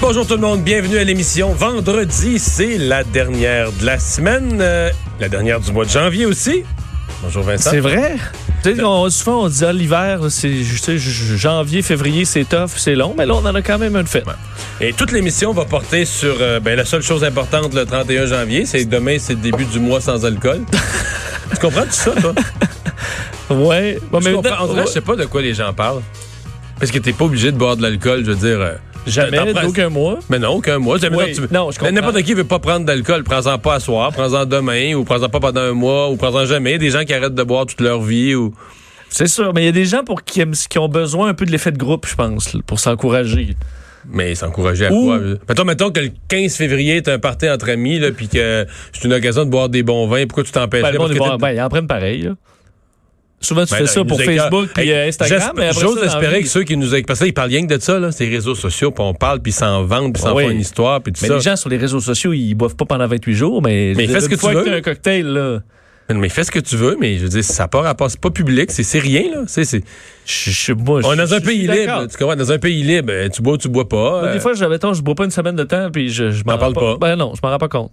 Bonjour tout le monde, bienvenue à l'émission. Vendredi, c'est la dernière de la semaine, euh, la dernière du mois de janvier aussi. Bonjour Vincent. C'est vrai? Tu sais, on, souvent, on dit ah, l'hiver, c'est janvier, février, c'est tough, c'est long, mais là, on en a quand même une fête. Et toute l'émission va porter sur euh, ben, la seule chose importante le 31 janvier, c'est demain, c'est le début du mois sans alcool. tu comprends tout ça, toi? Ouais. Bon, Je mais comprends. En vrai, je sais pas de quoi les gens parlent. Parce que t'es pas obligé de boire de l'alcool, je veux dire. Jamais, d'aucun mois. Mais non, aucun mois. Oui. tu Non, je comprends. N'importe qui veut pas prendre d'alcool. Prends-en pas à soir, prends-en demain, ou prends-en pas pendant un mois, ou prends-en jamais. Des gens qui arrêtent de boire toute leur vie, ou. C'est sûr, mais il y a des gens pour qui, qui ont besoin un peu de l'effet de groupe, je pense, pour s'encourager. Mais s'encourager à Ou- quoi? Mettons, mettons que le 15 février, t'as un party entre amis, puis que c'est une occasion de boire des bons vins. Pourquoi tu t'empêcherais? Ben, vont- t'es- ben, ils en prennent pareil. là. Souvent, tu Ben fais ça pour. Facebook Hey, euh, Instagram. mais après J'ose ça, espérer que ceux qui nous écoutent, parce que là, ils parlent rien que de ça, là, ces réseaux sociaux, puis on parle, puis ils s'en vendent, puis ils s'en Oui. font une histoire, puis tout Mais ça. les gens sur les réseaux sociaux, ils boivent pas pendant 28 jours, mais, Mais fais ce que tu veux. un cocktail, là. Mais fais ce que tu veux, mais je veux dire, ça n'a pas rapport, c'est pas public, c'est c'est rien, là. C'est- c'est- Je, je, moi, On est dans un pays libre, tu comprends? Dans un pays libre, euh, tu bois ou tu bois pas. Moi, euh, Des fois, je, mettons, je bois pas une semaine de temps, puis je, je m'en rends parles pas? Ben non, je m'en rends pas compte. en tout cas,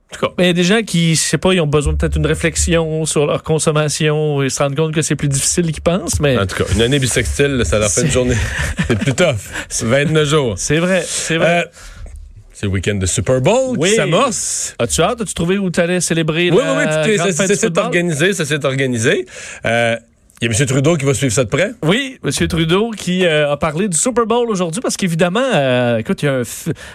Mais il y a des gens qui, je sais pas, ils ont besoin peut-être d'une réflexion sur leur consommation et se rendent compte que c'est plus difficile qu'ils pensent, mais En tout cas, une année bisextile, ça leur fait une journée. c'est plus tough. 29 jours. c'est vrai, c'est vrai. Euh, c'est le week-end de Super Bowl Oui. qui s'amorce. As-tu hâte? As-tu trouvé où tu allais célébrer Oui, oui, la oui, est- grande ça, s'est organisé, ça s'est organisé. Euh, Il y a M. Trudeau qui va suivre ça de près? Oui, M. Trudeau qui euh, a parlé du Super Bowl aujourd'hui parce qu'évidemment, euh, écoute, il y a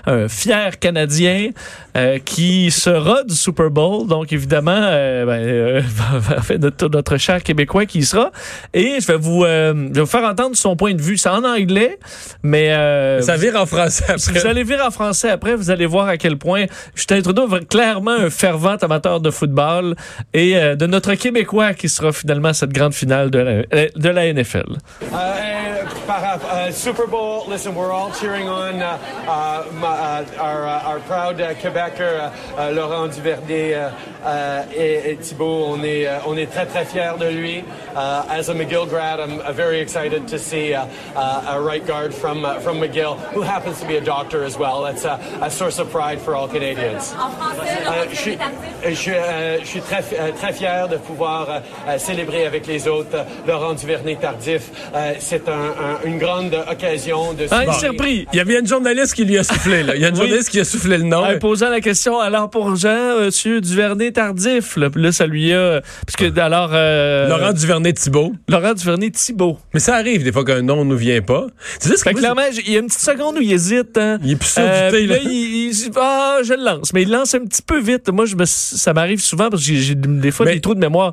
un, un fier Canadien euh, qui sera du Super Bowl. Donc, évidemment, euh, ben, euh, en fait, notre, notre cher Québécois qui y sera. Et je vais, vous, euh, je vais vous faire entendre son point de vue. C'est en anglais, mais... euh, Ça vire en français après. vous allez lire en français après, vous allez voir à quel point Justin Trudeau est clairement un fervent amateur de football et euh, de notre Québécois qui sera finalement cette grande finale de la, de la NFL. Uh, par- uh, Super Bowl, listen, we're all cheering on uh, uh, my, uh, our, uh, our proud uh, uh, uh, Laurent uh, uh, et, et Thibault. On est, uh, on est très, très fiers de lui. Uh, as a McGill grad, I'm uh, very excited to see uh, uh, a right guard from, uh, from McGill, who happens to be a doctor as well. That's a, a source of pride for all Canadians. Euh, je suis, je suis, euh, je suis très, euh, très fier de pouvoir euh, euh, célébrer avec les autres euh, Laurent Duvernay-Tardif. Euh, c'est un- un- une grande occasion de... Ah, il s'est repris. Il y avait une journaliste qui lui a soufflé, là. Il y a une Oui. journaliste qui a soufflé le nom. En posant la question, alors pour Jean, Monsieur Duvernay tardif, là, ça lui a, parce que alors euh, Laurent Duvernay-Thibault. Laurent Duvernay Thibault. Mais ça arrive des fois qu'un nom nous vient pas. C'est juste que Fait que moi, clairement, il y a une petite seconde où il hésite. Hein. Il est plus sûr Euh, du thé, là, là. il, il dit, ah, je le lance, mais il lance un petit peu vite. Moi, je me, ça m'arrive souvent parce que j'ai- j'ai des fois Mais- des trous de mémoire.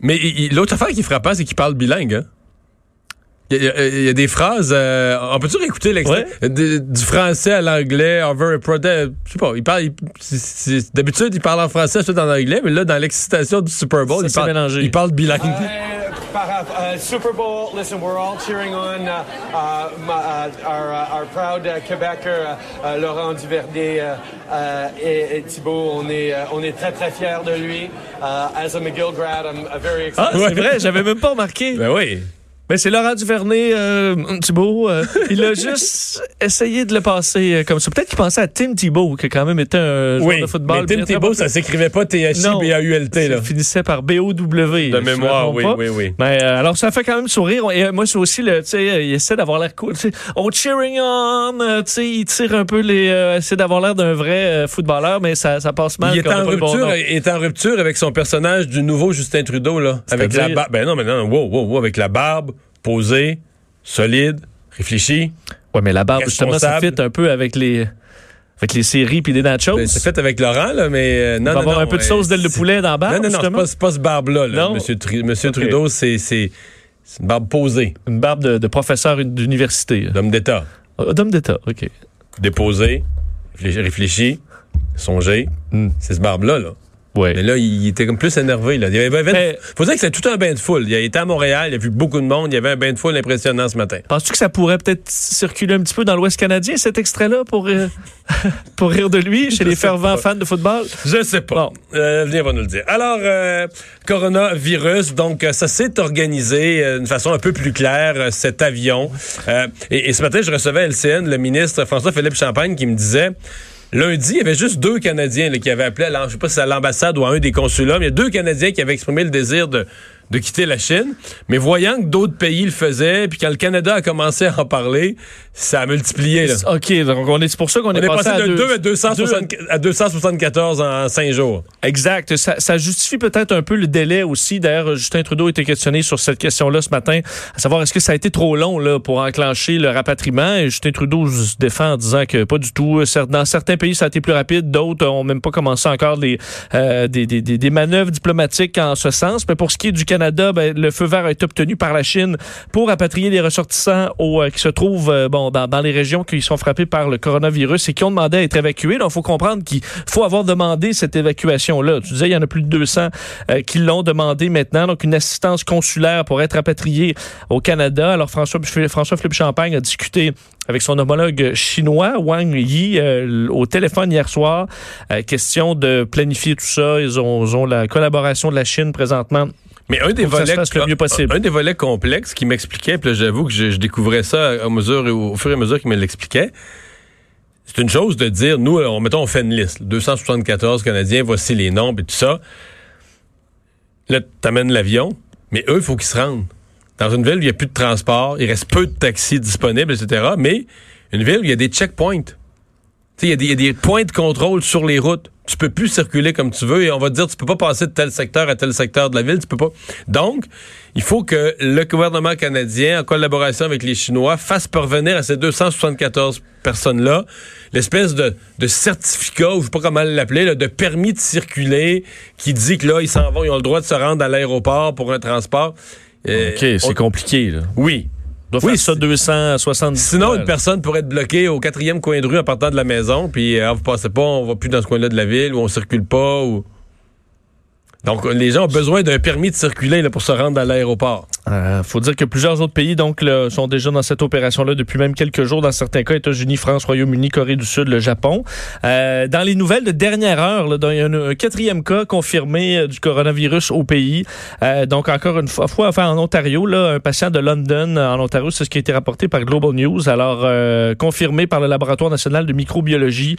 Mais l'autre affaire qui est frappante, c'est qu'il parle bilingue. Hein? Il y, a, il y a des phrases. euh, on peut toujours écouter l'extrait de- du français à l'anglais. Over. Je sais pas. Il parle. D'habitude, il parle en français, tout en anglais, mais là, dans l'excitation du Super Bowl, Ça il parle, mélangé. il parle bilingue. Euh, par- uh, Super Bowl, listen, we're all cheering on uh, uh, uh, our, uh, our proud uh, uh, uh, Laurent Duvernay uh, uh, et, et Thibault. On est, uh, on est très, très fiers de lui. Uh, as a McGill grad, I'm very Ah, excited. c'est vrai, j'avais même pas remarqué. Ben oui. Ben, c'est Laurent Duvernay, euh, Thibault. euh, il a juste essayé de le passer euh, comme ça. Peut-être qu'il pensait à Tim Thibault, qui a quand même été un joueur Oui, de football. mais Tim Thibault, ça s'écrivait pas. T-H-I-B-A-U-L-T, là. Ça finissait par B-O-W. De mémoire, oui, oui, oui. Mais euh, alors, ça fait quand même sourire. Et moi, c'est aussi le, tu sais, il essaie d'avoir l'air cool. Oh, cheering on! Tu sais, il tire un peu les, essaie d'avoir l'air d'un vrai footballeur, mais ça, ça passe mal. Il est, on en bon rupture, est en rupture avec son personnage du nouveau Justin Trudeau, là. Avec la barbe. Ben non, mais non, wow, wow, wow, avec la barbe, posée, solide, réfléchie. Ouais, mais la barbe, justement, ça fit un peu avec les, avec les séries puis des nachos. Ben, c'est fait avec Laurent, là, mais euh, non, Il va non, avoir non, un peu de ouais, sauce d'aile de poulet dans la barbe, Non, non, non, c'est pas, ce barbe-là, là? Monsieur. Trudeau, c'est une barbe posée, Une barbe de, de professeur d'université. d'homme d'État. Ah, D'homme d'État, OK. Déposé, réfléchi, réfléchi songé. Hmm. C'est ce barbe-là, là. Ouais. Mais là, il était comme plus énervé. Là. Il y avait, Mais- faut dire que c'était tout un bain de foule. Il était à Montréal, il a vu beaucoup de monde, il y avait un bain de foule impressionnant ce matin. Penses-tu que ça pourrait peut-être circuler un petit peu dans l'Ouest canadien, cet extrait-là, pour, euh, pour rire de lui, chez les fervents pas. fans de football? Je sais pas. Bon. Euh, L'avenir va nous le dire. Alors, euh, coronavirus, donc euh, ça s'est organisé euh, d'une façon un peu plus claire, cet avion. Euh, et, et ce matin, je recevais à LCN le ministre François-Philippe Champagne qui me disait... Lundi, il y avait juste deux Canadiens qui avaient appelé, à je sais à l'ambassade ou à un des consulats, mais il y a deux Canadiens qui avaient exprimé le désir de, de quitter la Chine. Mais voyant que d'autres pays le faisaient, puis quand le Canada a commencé à en parler, ça a multiplié. Là. OK, donc on est, c'est pour ça qu'on On est, est passé à de deux- 2 à, 260 à 274 en 5 jours. Exact. Ça, ça justifie peut-être un peu le délai aussi. D'ailleurs, Justin Trudeau a été questionné sur cette question-là ce matin, à savoir est-ce que ça a été trop long là, pour enclencher le rapatriement? Et Justin Trudeau se défend en disant que pas du tout. Dans certains pays, ça a été plus rapide. D'autres ont même pas commencé encore des, euh, des, des, des, des manœuvres diplomatiques en ce sens. Mais pour ce qui est du Canada, ben, le feu vert a été obtenu par la Chine pour rapatrier les ressortissants euh, qui se trouvent euh, dans, les régions qui sont frappées par le coronavirus et qui ont demandé à être évacués. Donc, il faut comprendre qu'il faut avoir demandé cette évacuation-là. Tu disais, il y en a plus de 200 euh, qui l'ont demandé maintenant. Donc, une assistance consulaire pour être rapatrié au Canada. Alors, François, François Philippe Champagne a discuté avec son homologue chinois, Wang Yi, au téléphone hier soir. Question de planifier tout ça. Ils ont la collaboration de la Chine présentement Mais un des volets le mieux possible. Un, des volets complexes qui m'expliquait, puis là, j'avoue que je, je découvrais ça à mesure, au, fur et à mesure qu'il me l'expliquait. C'est une chose de dire, nous, on, mettons, on fait une liste. 274 Canadiens, voici les noms, et tout ça. Là, t'amènes l'avion, mais eux, il faut qu'ils se rendent. Dans une ville où il n'y a plus de transport, il reste peu de taxis disponibles, etc. Mais une ville où il y a des checkpoints. Tu sais, Il y, a des- il y a des points de contrôle sur les routes. Tu peux plus circuler comme tu veux et on va te dire tu peux pas passer de tel secteur à tel secteur de la ville, tu peux pas. Donc, il faut que le gouvernement canadien, en collaboration avec les Chinois, fasse parvenir à ces 274 personnes-là l'espèce de, de certificat, ou je sais pas comment l'appeler, de permis de circuler qui dit que là, ils s'en vont, ils ont le droit de se rendre à l'aéroport pour un transport. Euh, OK, c'est on- compliqué. Là. Oui. Doit Oui, faire ça c'est- 270 Sinon, une personne pourrait être bloquée au quatrième coin de rue en partant de la maison, puis euh, ah, vous passez pas, on va plus dans ce coin-là de la ville, ou on circule pas, ou... Donc, les gens ont besoin d'un permis de circuler là, pour se rendre à l'aéroport. Euh, faut dire que plusieurs autres pays donc là, sont déjà dans cette opération-là depuis même quelques jours. Dans certains cas, États-Unis, France, Royaume-Uni, Corée du Sud, le Japon. Euh, dans les nouvelles de dernière heure, là, il y a un, quatrième cas confirmé euh, du coronavirus au pays. Euh, donc encore une fois, enfin en Ontario, là, un patient de London en Ontario, c'est ce qui a été rapporté par Global News. Alors euh, confirmé par le laboratoire national de microbiologie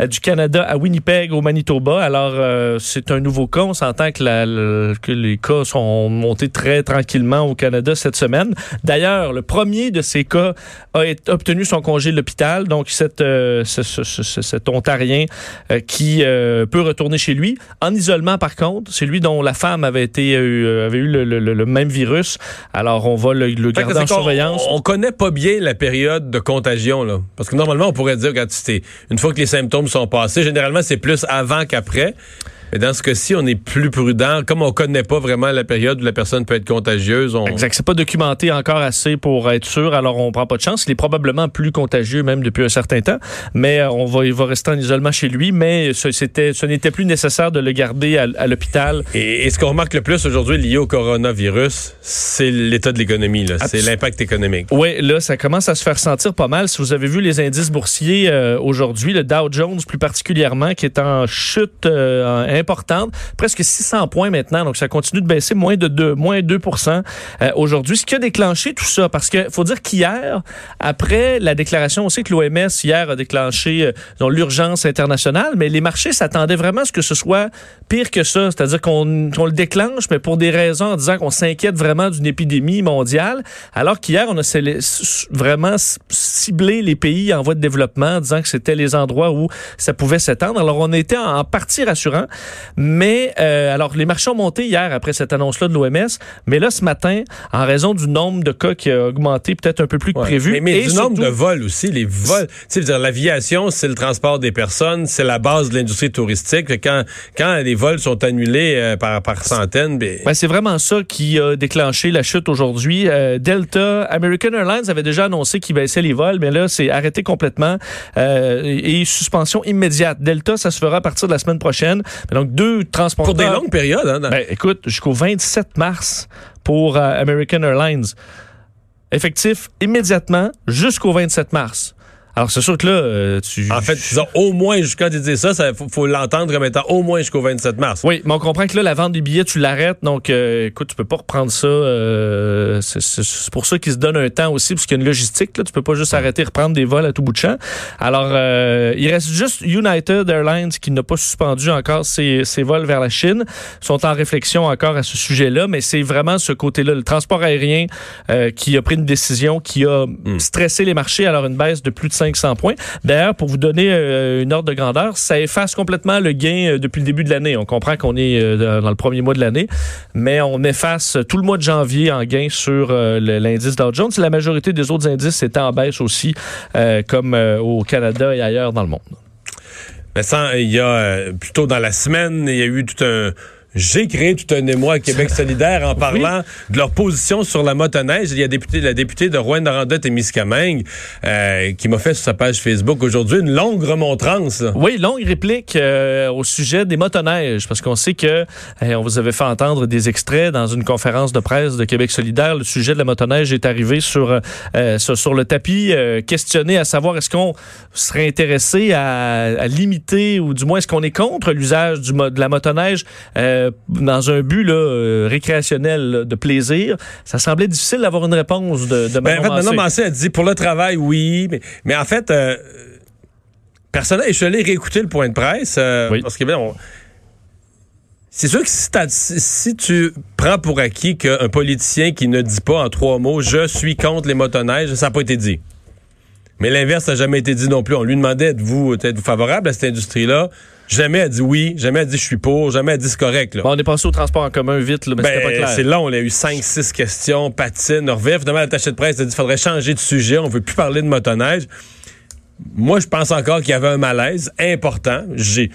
euh, du Canada à Winnipeg, au Manitoba. Alors c'est un nouveau cas. On s'entend que, la- que les cas sont montés très tranquillement au Canada cette semaine. D'ailleurs, le premier de ces cas a été- obtenu son congé de l'hôpital. Donc, cette, euh, ce- ce- ce- ce- cet Ontarien euh, qui euh, peut retourner chez lui. En isolement, par contre, c'est lui dont la femme avait, été, avait eu le, le- le- le même virus. Alors, on va le, garder en surveillance. On, on connaît pas bien la période de contagion, là. Parce que normalement, on pourrait dire, quand une fois que les symptômes sont passés, généralement, c'est plus avant qu'après. Mais dans ce cas-ci, on est plus prudent. Comme on connaît pas vraiment la période où la personne peut être contagieuse, on... Exact. C'est pas documenté encore assez pour être sûr, alors on prend pas de chance. Il est probablement plus contagieux même depuis un certain temps, mais euh, on va, il va rester en isolement chez lui, mais ce, c'était, ce n'était plus nécessaire de le garder à, à l'hôpital. Et, et ce qu'on remarque le plus aujourd'hui lié au coronavirus, c'est l'état de l'économie, là. C'est l'impact économique. Oui, là, ça commence à se faire sentir pas mal. Si vous avez vu les indices boursiers euh, aujourd'hui, le Dow Jones plus particulièrement, qui est en chute, euh, en importante, presque 600 points maintenant, donc ça continue de baisser, moins de 2, moins 2 euh, aujourd'hui. Ce qui a déclenché tout ça, parce que faut dire qu'hier, après la déclaration aussi que l'OMS hier a déclenché euh, l'urgence internationale, mais les marchés s'attendaient vraiment à ce que ce soit pire que ça, c'est-à-dire qu'on le déclenche, mais pour des raisons en disant qu'on s'inquiète vraiment d'une épidémie mondiale, alors qu'hier, on a vraiment ciblé les pays en voie de développement en disant que c'était les endroits où ça pouvait s'étendre. Alors, on était en, partie rassurant, mais euh, alors les marchés ont monté hier après cette annonce-là de l'OMS, mais là, ce matin, en raison du nombre de cas qui a augmenté peut-être un peu plus que prévu. Mais, du nombre de vols aussi, les vols. Tu sais, l'aviation, c'est le transport des personnes, c'est la base de l'industrie touristique. Quand, quand les vols sont annulés euh, par, par centaines, ben... ben... c'est vraiment ça qui a déclenché la chute aujourd'hui. Euh, Delta, American Airlines avait déjà annoncé qu'ils baissaient les vols, mais là, c'est arrêté complètement euh, et suspension immédiate. Delta, ça se fera à partir de la semaine prochaine. Donc, deux transporteurs... Pour des longues périodes. Hein, ben, écoute, jusqu'au 27 mars pour American Airlines. Effectif immédiatement jusqu'au 27 mars. Alors, c'est sûr que là, euh, tu. En fait, disons, au moins, jusqu'à tu dis ça, il faut, l'entendre comme étant au moins jusqu'au 27 mars. Oui, mais on comprend que là, la vente des billets, tu l'arrêtes. Donc, euh, écoute, tu peux pas reprendre ça. Euh, c'est pour ça qu'ils se donnent un temps aussi, parce qu'il y a une logistique. Là, tu peux pas juste arrêter, reprendre des vols à tout bout de champ. Alors, il reste juste United Airlines qui n'a pas suspendu encore ses, ses, vols vers la Chine. Ils sont en réflexion encore à ce sujet-là, mais c'est vraiment ce côté-là, le transport aérien qui a pris une décision qui a hmm. stressé les marchés. Alors, une baisse de plus de 5 500 points. D'ailleurs, pour vous donner euh, une ordre de grandeur, ça efface complètement le gain euh, depuis le début de l'année. On comprend qu'on est euh, dans le premier mois de l'année, mais on efface tout le mois de janvier en gain sur l'indice Dow Jones. La majorité des autres indices étaient en baisse aussi, comme au Canada et ailleurs dans le monde. Mais ça, il y a plutôt dans la semaine, il y a eu tout un j'ai créé tout un émoi à Québec solidaire en parlant de leur position sur la motoneige. Il y a député, la députée de Rouen-Noranda et Miscamingue euh, qui m'a fait sur sa page Facebook aujourd'hui une longue remontrance. Oui, longue réplique euh, au sujet des motoneiges parce qu'on sait que on vous avait fait entendre des extraits dans une conférence de presse de Québec solidaire. Le sujet de la motoneige est arrivé sur, euh, sur, le tapis, questionné à savoir est-ce qu'on serait intéressé à, limiter ou du moins est-ce qu'on est contre l'usage de la motoneige euh, dans un but là, euh, récréationnel de plaisir. Ça semblait difficile d'avoir une réponse de, de ben, en fait, Massé a dit pour le travail, oui, mais, mais en fait, euh, personnellement, je suis allé réécouter le point de presse parce que ben, c'est sûr que si, si, tu prends pour acquis qu'un politicien qui ne dit pas en trois mots je suis contre les motoneiges, ça n'a pas été dit. Mais l'inverse n'a jamais été dit non plus. On lui demandait êtes-vous êtes favorable à cette industrie-là? Jamais elle dit oui, jamais elle dit je suis pour, jamais elle dit c'est correct. Là. on est passé au transport en commun vite, là, mais ben, pas clair. C'est long, on a eu cinq, six questions, patine, revient. Finalement, l'attaché de presse a dit qu'il faudrait changer de sujet, on veut plus parler de motoneige. Moi, je pense encore qu'il y avait un malaise important. J'ai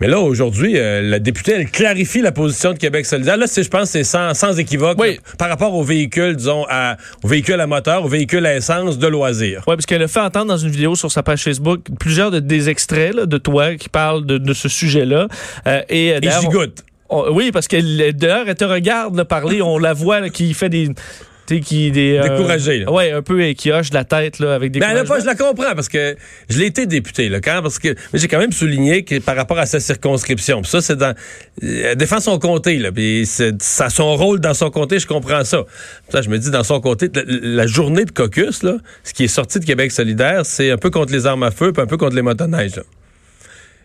mais là, aujourd'hui, euh, la députée, elle clarifie la position de Québec solidaire. Là, je pense c'est sans, sans équivoque oui. par rapport aux véhicules, disons, à, aux véhicules à moteur, aux véhicules à essence de loisirs. Oui, parce qu'elle a fait entendre dans une vidéo sur sa page Facebook plusieurs de, des extraits de toi qui parlent de, de ce sujet-là. Euh, et, et gigoute. oui, parce qu'elle d'ailleurs, elle te regarde parler, on la voit qui fait des qui des euh, découragé ouais un peu qui hoche la tête là avec des ben là, je la comprends parce que je l'ai été député là quand parce que j'ai quand même souligné que par rapport à sa circonscription ça c'est dans elle défend son comté là puis ça son rôle dans son comté je comprends ça. Ça je me dis dans son comté la, journée de caucus là ce qui est sorti de Québec solidaire c'est un peu contre les armes à feu puis un peu contre les motoneiges là.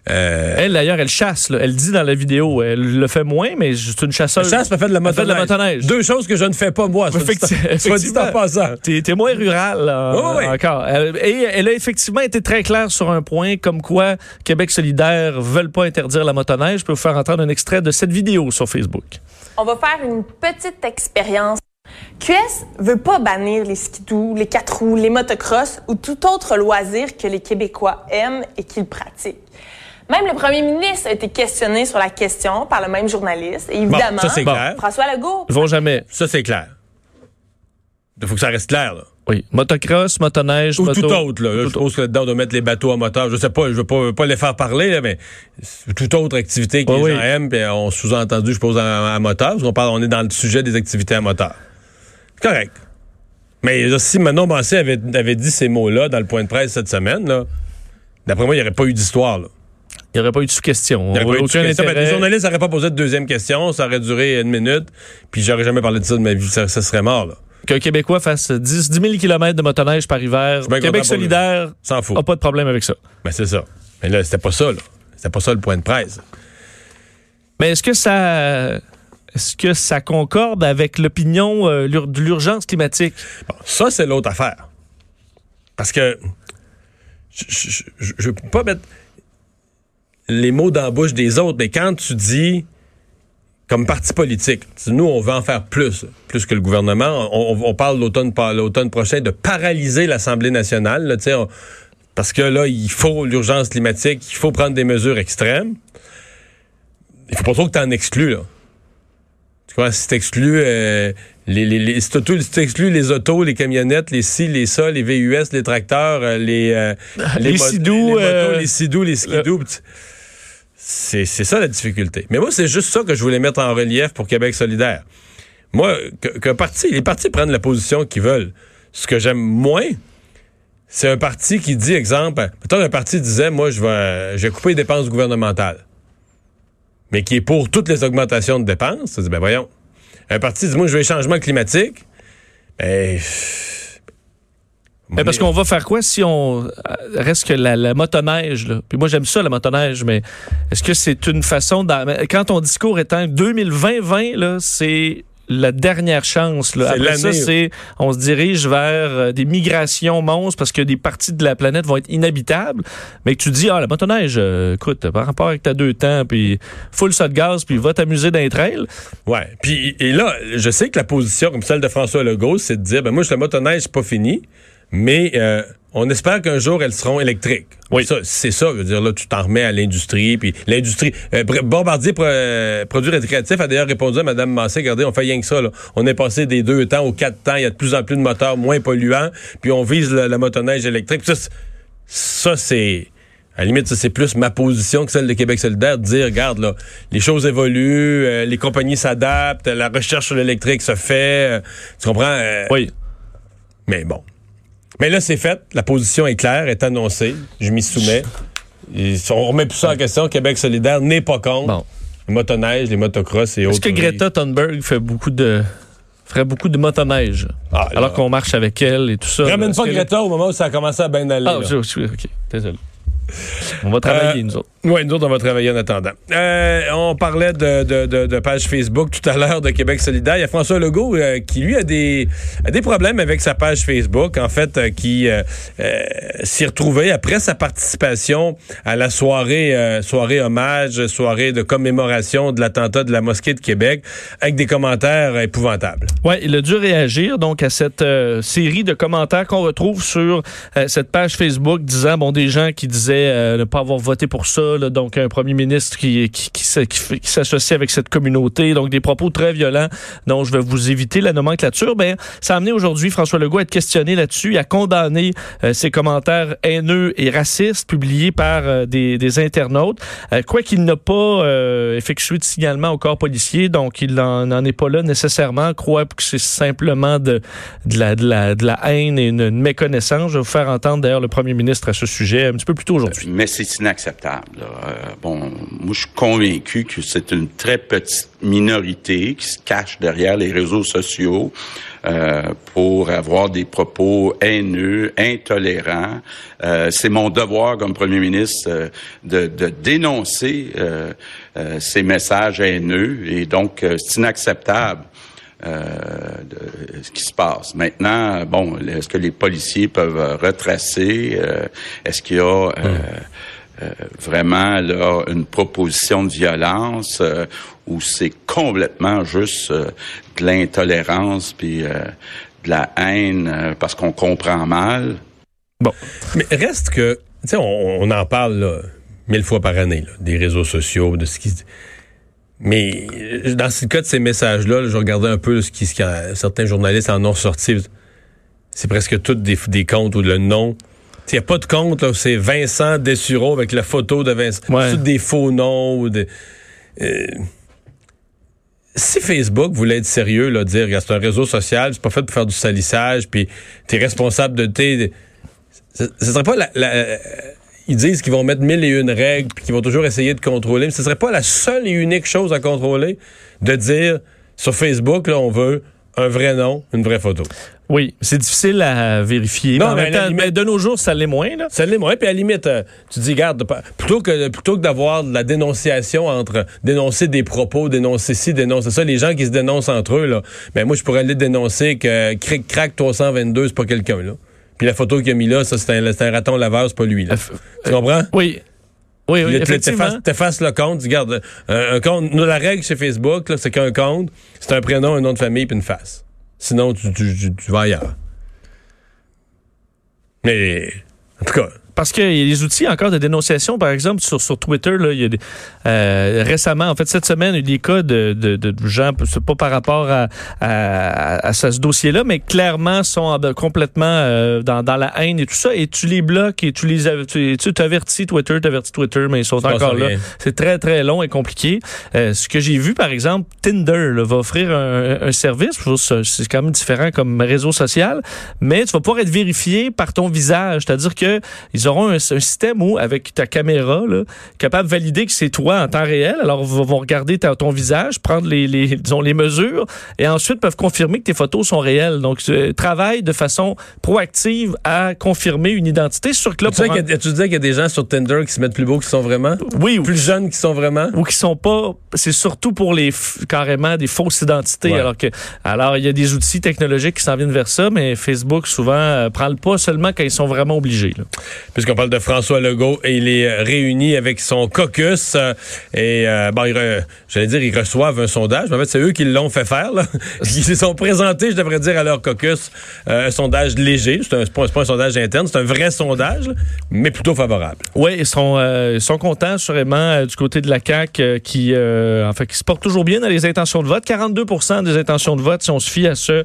Euh, elle, d'ailleurs, elle chasse. Elle dit dans la vidéo, elle le fait moins, mais c'est une chasseuse. Elle chasse, elle fait de la motoneige. Deux choses que je ne fais pas, moi. Soit dit en passant. T'es moins rural, encore. et elle a effectivement été très claire sur un point, comme quoi Québec solidaire veulent pas interdire la motoneige. Je peux vous faire entendre un extrait de cette vidéo sur Facebook. On va faire une petite expérience. QS veut pas bannir les skidoo, les quatre roues, les motocross ou tout autre loisir que les Québécois aiment et qu'ils pratiquent. Même le premier ministre a été questionné sur la question par le même journaliste. Et évidemment, ça, clair. François Legault. Ils vont jamais. Ça, c'est clair. Il faut que ça reste clair, là. Oui. Motocross, motoneige, Ou moto... tout autre, là. je suppose que là-dedans, on doit mettre les bateaux à moteur. Je sais pas, je veux pas, pas les faire parler, là, mais toute autre activité que les gens aiment, puis on sous-entendu, je suppose, à, moteur, parce qu'on parle, on est dans le sujet des activités à moteur. Correct. Mais si Manon Massé avait, avait dit ces mots-là dans le point de presse cette semaine, d'après moi, il n'y aurait pas eu d'histoire, là. Il n'y aurait pas eu de sous-question. Question. Ben, les journalistes n'auraient pas posé de deuxième question, ça aurait duré une minute, puis j'aurais jamais parlé de ça de ma vie, ça, ça serait mort, là. Qu'un Québécois fasse 10, 10 000 km de motoneige par hiver. Québec solidaire S'en fout. n'a pas de problème avec ça. Ben, c'est ça. Mais là, c'était pas ça, là. C'était pas ça le point de presse. Mais est-ce que ça est-ce que ça concorde avec l'opinion euh, de l'urgence climatique? Bon, ça, c'est l'autre affaire. Parce que je, je veux pas mettre les mots bouche des autres, mais quand tu dis comme parti politique, nous, on veut en faire plus, plus que le gouvernement. On, parle l'automne, l'automne prochain de paralyser l'Assemblée nationale, là, on- parce que là, il faut l'urgence climatique, il faut prendre des mesures extrêmes. Il faut pas trop que tu en exclues, là. Tu vois, si t'exclus euh, les, les, les, si t'exclus les autos, les camionnettes, les ci, les ça, les VUS, les tracteurs, euh, les, euh, Les sidous, les, motos, euh, les sidous, les skidoo. C'est ça la difficulté. Mais moi, c'est juste ça que je voulais mettre en relief pour Québec solidaire. Moi, qu'un parti, les partis prennent la position qu'ils veulent. Ce que j'aime moins, c'est un parti qui dit, exemple, peut-être un parti disait, moi, je vais, je vais couper les dépenses gouvernementales mais qui est pour toutes les augmentations de dépenses, ça dit, ben voyons. Un parti dit, moi, je veux les changements climatiques. Ben, Mais parce qu'on va faire quoi si on euh, reste que la, la motoneige là? Puis moi j'aime ça la motoneige, mais est-ce que c'est une façon quand ton discours étant 2020-20 là, c'est la dernière chance. Là. Après ça, c'est on se dirige vers euh, des migrations monstres parce que des parties de la planète vont être inhabitables. Mais que tu dis ah la motoneige, euh, écoute, par rapport avec ta deux temps, puis full ça de gaz, puis va t'amuser dans les trails. Ouais. Puis, et là, je sais que la position, comme celle de François Legault, c'est de dire, ben moi, je la motoneige, c'est pas fini, mais euh, on espère qu'un jour, elles seront électriques. Oui. Ça, c'est ça. Je veux dire, là, tu t'en remets à l'industrie, puis l'industrie... euh, Bombardier Pro- euh, Produits récréatifs a d'ailleurs répondu à Mme Massé, regardez, on fait rien que ça, là. On est passé des deux temps aux quatre temps, il y a de plus en plus de moteurs moins polluants, puis on vise la, la motoneige électrique. Puis Ça, c'est- ça, c'est... À la limite, ça, c'est plus ma position que celle de Québec solidaire, de dire, regarde, là, les choses évoluent, euh, les compagnies s'adaptent, la recherche sur l'électrique se fait, euh, tu comprends? euh, Oui. Mais bon. Mais là, c'est fait, la position est claire, est annoncée, je m'y soumets. Et on remet plus ça en question, Québec solidaire n'est pas contre. Bon. Les motoneiges, les motocross et autres. Est-ce que Greta Thunberg fait beaucoup de ferait beaucoup de motoneige Ah, alors qu'on marche avec elle et tout ça? Ramène pas Greta au moment où ça a commencé à bien aller. Ah, je- je- ok, désolé. On va travailler, Euh, nous autres. Oui, nous autres, on va travailler en attendant. Euh, on parlait de, page Facebook tout à l'heure de Québec solidaire. Il y a François Legault euh, qui, lui, a des, problèmes avec sa page Facebook, en fait, euh, qui s'y retrouvait après sa participation à la soirée, soirée hommage, soirée de commémoration de l'attentat de la mosquée de Québec, avec des commentaires épouvantables. Oui, il a dû réagir donc à cette série de commentaires qu'on retrouve sur cette page Facebook disant bon des gens qui disaient ne pas avoir voté pour ça, donc un premier ministre qui s'associe avec cette communauté, donc des propos très violents dont je vais vous éviter la nomenclature. Ben ça a amené aujourd'hui François Legault à être questionné là-dessus, à condamner euh, ces commentaires haineux et racistes publiés par euh, des, internautes, Euh, quoi qu'il n'a pas euh, effectué de signalement au corps policier, donc il n'en est pas là nécessairement, croit que c'est simplement de la haine et une, une méconnaissance. Je vais vous faire entendre d'ailleurs le premier ministre à ce sujet un petit peu plus tôt aujourd'hui. Mais c'est inacceptable. Euh, bon, moi, je suis convaincu que c'est une très petite minorité qui se cache derrière les réseaux sociaux euh, pour avoir des propos haineux, intolérants. Euh, c'est mon devoir comme premier ministre euh, de, de dénoncer euh, ces messages haineux et donc c'est inacceptable. euh, de ce qui se passe. Maintenant, bon, est-ce que les policiers peuvent retracer? euh, est-ce qu'il y a euh, euh, vraiment là une proposition de violence euh, ou c'est complètement juste euh, de l'intolérance puis euh, de la haine euh, parce qu'on comprend mal? Mais reste que, tu sais, on, en parle mille fois par année, des réseaux sociaux, de ce qui. Mais euh, dans le cas de ces messages-là, là, je regardais un peu ce qui, certains journalistes en ont sorti. C'est presque tous des, des comptes où le nom. Il n'y a pas de compte, là, c'est Vincent Dessureau avec la photo de Vincent. Ouais. Des faux noms ou des. euh, si Facebook voulait être sérieux, là, dire c'est un réseau social, c'est pas fait pour faire du salissage, puis t'es responsable de tes. Ce ce serait pas la. la- ils disent qu'ils vont mettre mille et une règles, puis qu'ils vont toujours essayer de contrôler. Mais ce serait pas la seule et unique chose à contrôler de dire sur Facebook, là, on veut un vrai nom, une vraie photo. Oui, c'est difficile à vérifier. Non, mais, temps, limite- de nos jours, ça l'est moins. Là. Ça l'est moins, puis à la limite, euh, tu dis, garde, pas- plutôt que plutôt que d'avoir de la dénonciation entre dénoncer des propos, dénoncer ci, dénoncer ça, les gens qui se dénoncent entre eux, là, ben moi, je pourrais aller dénoncer que Cric Crack 322, c'est pas quelqu'un, là. Puis la photo qu'il a mis là, ça, c'est un, c'est un raton laveur, c'est pas lui, là. Tu comprends? Oui. Oui, oui, t'effaces- le compte, tu gardes un, un compte. Nous, la règle chez Facebook, là, c'est qu'un compte, c'est un prénom, un nom de famille, puis une face. Sinon, tu, tu, tu- tu vas. Mais, en tout cas, Parce qu'il y a des outils encore de dénonciation, par exemple, sur, sur Twitter, là, il y a des- euh, récemment, en fait, cette semaine, il y a eu des cas de, de, de gens, c'est pas par rapport à, à, à ce dossier-là, mais clairement sont en- complètement euh, dans, dans la haine et tout ça, et tu les bloques et tu les tu tu t'avertis Twitter, t'avertis Twitter, mais ils sont encore là. C'est très, très long et compliqué. Euh, ce que j'ai vu, par exemple, Tinder là, va offrir un, un service, c'est quand même différent comme réseau social, mais tu vas pouvoir être vérifié par ton visage, c'est-à-dire que ils auront un, un système où, avec ta caméra, là, capable de valider que c'est toi en temps réel. Alors, ils vont regarder ta- ton visage, prendre les, les, disons, les mesures, et ensuite peuvent confirmer que tes photos sont réelles. Donc, tu travailles de façon proactive à confirmer une identité. Sûr que là, tu, pour a- tu disais qu'il y a des gens sur Tinder qui se mettent plus beaux qu'ils sont vraiment? oui, Plus jeunes qui sont vraiment? ou qui sont pas c'est surtout pour les carrément des fausses identités Ouais. alors que alors il y a des outils technologiques qui s'en viennent vers ça mais Facebook souvent euh, prend le pas seulement quand ils sont vraiment obligés là. Puisqu'on parle de François Legault et il est euh, réuni avec son caucus euh, et euh, bon, j'allais dire ils reçoivent un sondage, mais en fait c'est eux qui l'ont fait faire. Là. Ils se sont présentés, je devrais dire, à leur caucus euh, un sondage léger. C'est un- pas, un sondage interne, c'est un vrai sondage, mais plutôt favorable. Oui, ils sont, ils sont contents, sûrement, du côté de la CAQ, qui, en fait, qui se porte toujours bien dans les intentions de vote. 42% des intentions de vote, si on se fie à ce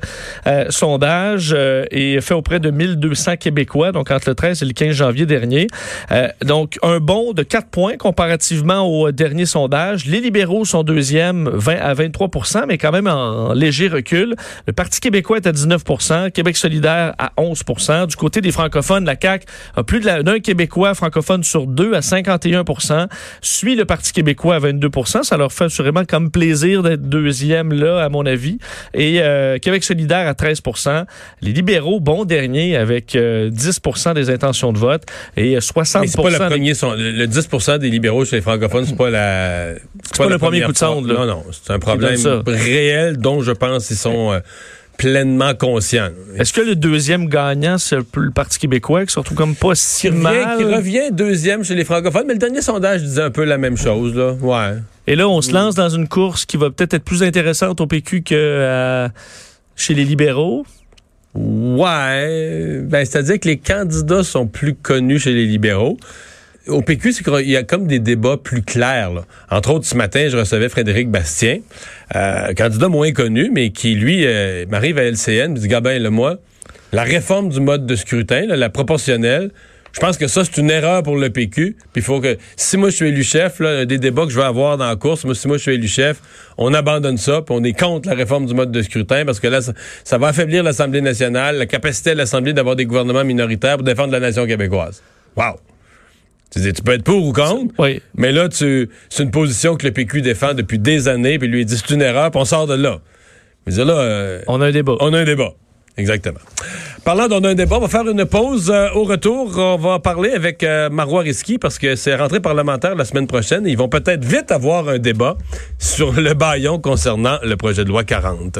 sondage, est fait auprès de 1200 Québécois, donc entre le 13 et le 15 janvier dernier. Euh, donc, un bond de 4 points comparativement au dernier sondage. Les libéraux sont deuxième, 20 à 23% mais quand même en léger recul. Le Parti québécois est à 19% Québec solidaire à 11% Du côté des francophones, la CAQ a plus d'un Québécois francophone sur deux à 51% suit le Parti québécois à 22% Ça leur fait assurément comme plaisir d'être deuxième là, à mon avis. Et euh, Québec solidaire à 13% Les libéraux, bon dernier, avec euh, 10% des intentions de vote et euh, 60 Mais c'est pas le des- premier, son- le, le 10 des libéraux chez les francophones, c'est pas la. C'est pas le la premier coup de sonde, là. Non, non, c'est un problème réel dont je pense qu'ils sont euh, pleinement conscients. Est-ce que le deuxième gagnant, c'est le Parti québécois, qui se retrouve comme pas si Qui mal? qui revient deuxième chez les francophones, mais le dernier sondage disait un peu la même chose, là. Ouais. Et là, on se lance dans une course qui va peut-être être plus intéressante au PQ que euh, chez les libéraux. Ouais. Ben, c'est-à-dire que les candidats sont plus connus chez les libéraux. Au PQ, c'est qu'il y a comme des débats plus clairs. Entre autres, ce matin, je recevais Frédéric Bastien, euh, candidat moins connu, mais qui, lui, euh, m'arrive à LCN, me dit, Gabin, le moi, la réforme du mode de scrutin, la proportionnelle, je pense que ça, c'est une erreur pour le PQ. Puis il faut que, si moi je suis élu chef, là, des débats que je vais avoir dans la course, moi, si moi je suis élu chef, on abandonne ça, puis on est contre la réforme du mode de scrutin, parce que là, ça, ça va affaiblir l'Assemblée nationale, la capacité de l'Assemblée d'avoir des gouvernements minoritaires pour défendre la nation québécoise. Wow! Tu dis, tu peux être pour ou contre, Oui. mais là, tu, c'est une position que le PQ défend depuis des années, puis lui il dit c'est une erreur, puis on sort de là. Mais là, euh, On a un débat. on a un débat. Exactement. Parlant d'on a un débat, on va faire une pause. Euh, au retour, on va parler avec euh, Marois Risky parce que c'est rentrée parlementaire la semaine prochaine. Ils vont peut-être vite avoir un débat sur le baillon concernant le projet de loi 40.